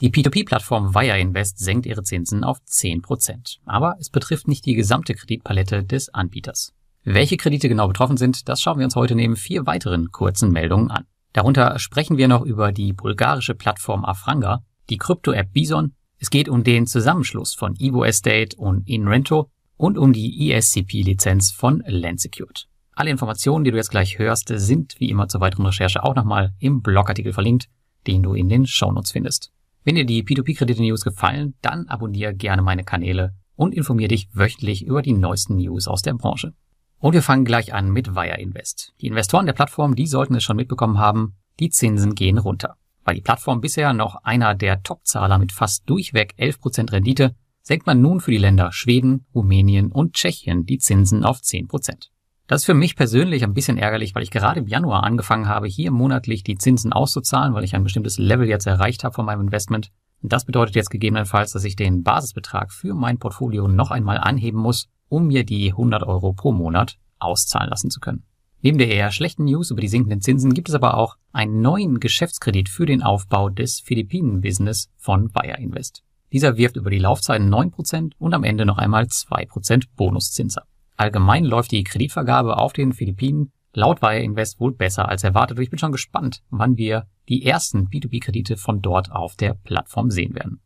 Die P2P-Plattform Wire Invest senkt ihre Zinsen auf 10%. Aber es betrifft nicht die gesamte Kreditpalette des Anbieters. Welche Kredite genau betroffen sind, das schauen wir uns heute neben vier weiteren kurzen Meldungen an. Darunter sprechen wir noch über die bulgarische Plattform Afranga, die Krypto-App Bison, es geht um den Zusammenschluss von Evo Estate und InRento und um die ESCP-Lizenz von Landsecured. Alle Informationen, die du jetzt gleich hörst, sind wie immer zur weiteren Recherche auch nochmal im Blogartikel verlinkt, den du in den Shownotes findest. Wenn dir die P2P-Kredite-News gefallen, dann abonniere gerne meine Kanäle und informiere dich wöchentlich über die neuesten News aus der Branche. Und wir fangen gleich an mit Wire Invest. Die Investoren der Plattform, die sollten es schon mitbekommen haben, die Zinsen gehen runter. Weil die Plattform bisher noch einer der Topzahler mit fast durchweg 11% Rendite, senkt man nun für die Länder Schweden, Rumänien und Tschechien die Zinsen auf 10%. Das ist für mich persönlich ein bisschen ärgerlich, weil ich gerade im Januar angefangen habe, hier monatlich die Zinsen auszuzahlen, weil ich ein bestimmtes Level jetzt erreicht habe von meinem Investment. Und das bedeutet jetzt gegebenenfalls, dass ich den Basisbetrag für mein Portfolio noch einmal anheben muss, um mir die 100 Euro pro Monat auszahlen lassen zu können. Neben der eher schlechten News über die sinkenden Zinsen gibt es aber auch einen neuen Geschäftskredit für den Aufbau des Philippinen-Business von Wire Invest. Dieser wirft über die Laufzeiten 9% und am Ende noch einmal 2% Bonuszins ab. Allgemein läuft die Kreditvergabe auf den Philippinen laut Wire Invest wohl besser als erwartet und ich bin schon gespannt, wann wir die ersten B2B-Kredite von dort auf der Plattform sehen werden.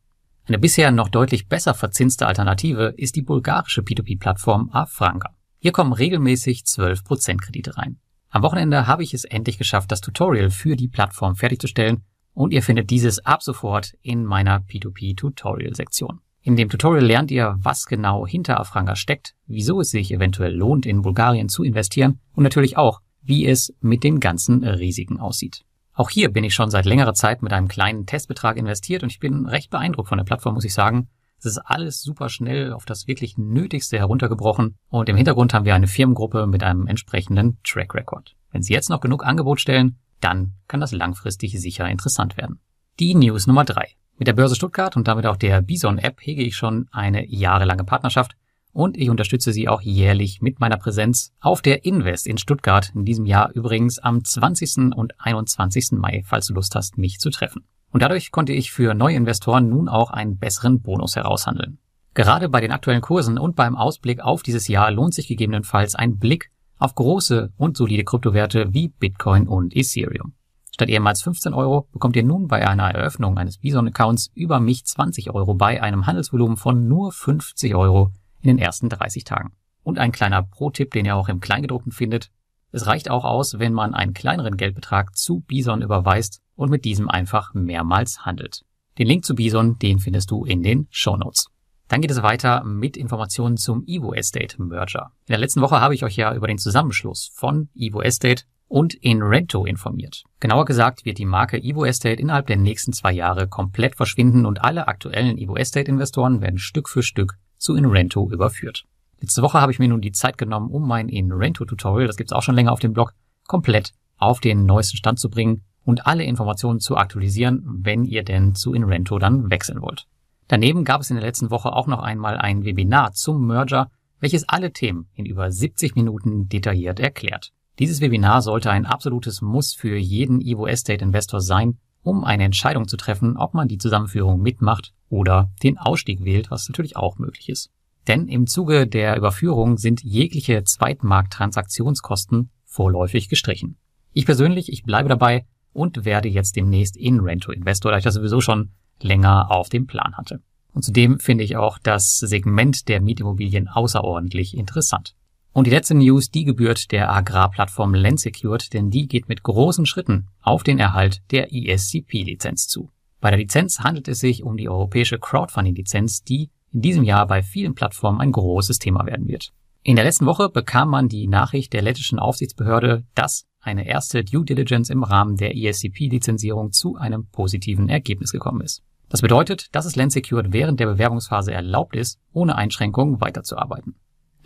Eine bisher noch deutlich besser verzinste Alternative ist die bulgarische P2P-Plattform Afranca. Hier kommen regelmäßig 12% Kredite rein. Am Wochenende habe ich es endlich geschafft, das Tutorial für die Plattform fertigzustellen und ihr findet dieses ab sofort in meiner P2P-Tutorial-Sektion. In dem Tutorial lernt ihr, was genau hinter Afranga steckt, wieso es sich eventuell lohnt, in Bulgarien zu investieren und natürlich auch, wie es mit den ganzen Risiken aussieht. Auch hier bin ich schon seit längerer Zeit mit einem kleinen Testbetrag investiert und ich bin recht beeindruckt von der Plattform, muss ich sagen. Es ist alles super schnell auf das wirklich Nötigste heruntergebrochen und im Hintergrund haben wir eine Firmengruppe mit einem entsprechenden Track Record. Wenn Sie jetzt noch genug Angebot stellen, dann kann das langfristig sicher interessant werden. Die News Nummer drei. Mit der Börse Stuttgart und damit auch der Bison App hege ich schon eine jahrelange Partnerschaft und ich unterstütze sie auch jährlich mit meiner Präsenz auf der Invest in Stuttgart, in diesem Jahr übrigens am 20. und 21. Mai, falls du Lust hast, mich zu treffen. Und dadurch konnte ich für neue Investoren nun auch einen besseren Bonus heraushandeln. Gerade bei den aktuellen Kursen und beim Ausblick auf dieses Jahr lohnt sich gegebenenfalls ein Blick auf große und solide Kryptowerte wie Bitcoin und Ethereum. Statt ehemals 15 Euro bekommt ihr nun bei einer Eröffnung eines Bison-Accounts über mich 20 Euro bei einem Handelsvolumen von nur 50 Euro in den ersten 30 Tagen. Und ein kleiner Pro-Tipp, den ihr auch im Kleingedruckten findet. Es reicht auch aus, wenn man einen kleineren Geldbetrag zu Bison überweist und mit diesem einfach mehrmals handelt. Den Link zu Bison, den findest du in den Show Notes. Dann geht es weiter mit Informationen zum Evo Estate Merger. In der letzten Woche habe ich euch ja über den Zusammenschluss von Evo Estate und in Rento informiert. Genauer gesagt wird die Marke Evo Estate innerhalb der nächsten zwei Jahre komplett verschwinden und alle aktuellen Evo Estate Investoren werden Stück für Stück zu InRento überführt. Letzte Woche habe ich mir nun die Zeit genommen, um mein InRento Tutorial, das gibt's auch schon länger auf dem Blog, komplett auf den neuesten Stand zu bringen und alle Informationen zu aktualisieren, wenn ihr denn zu InRento dann wechseln wollt. Daneben gab es in der letzten Woche auch noch einmal ein Webinar zum Merger, welches alle Themen in über 70 Minuten detailliert erklärt. Dieses Webinar sollte ein absolutes Muss für jeden Evo Estate Investor sein, um eine Entscheidung zu treffen, ob man die Zusammenführung mitmacht oder den Ausstieg wählt, was natürlich auch möglich ist. Denn im Zuge der Überführung sind jegliche Zweitmarkttransaktionskosten vorläufig gestrichen. Ich persönlich, ich bleibe dabei und werde jetzt demnächst in Rento Investor, da ich das sowieso schon länger auf dem Plan hatte. Und zudem finde ich auch das Segment der Mietimmobilien außerordentlich interessant. Und die letzte News, die gebührt der Agrarplattform Landsecured, denn die geht mit großen Schritten auf den Erhalt der ESCP-Lizenz zu. Bei der Lizenz handelt es sich um die europäische Crowdfunding-Lizenz, die in diesem Jahr bei vielen Plattformen ein großes Thema werden wird. In der letzten Woche bekam man die Nachricht der lettischen Aufsichtsbehörde, dass eine erste Due Diligence im Rahmen der ESCP-Lizenzierung zu einem positiven Ergebnis gekommen ist. Das bedeutet, dass es Landsecured während der Bewerbungsphase erlaubt ist, ohne Einschränkungen weiterzuarbeiten.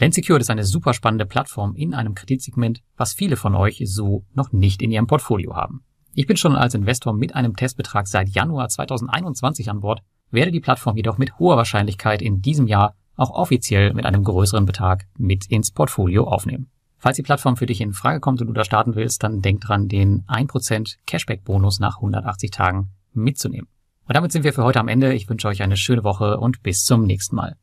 Lensecured ist eine super spannende Plattform in einem Kreditsegment, was viele von euch so noch nicht in ihrem Portfolio haben. Ich bin schon als Investor mit einem Testbetrag seit Januar 2021 an Bord, werde die Plattform jedoch mit hoher Wahrscheinlichkeit in diesem Jahr auch offiziell mit einem größeren Betrag mit ins Portfolio aufnehmen. Falls die Plattform für dich in Frage kommt und du da starten willst, dann denk dran, den 1% Cashback-Bonus nach 180 Tagen mitzunehmen. Und damit sind wir für heute am Ende. Ich wünsche euch eine schöne Woche und bis zum nächsten Mal.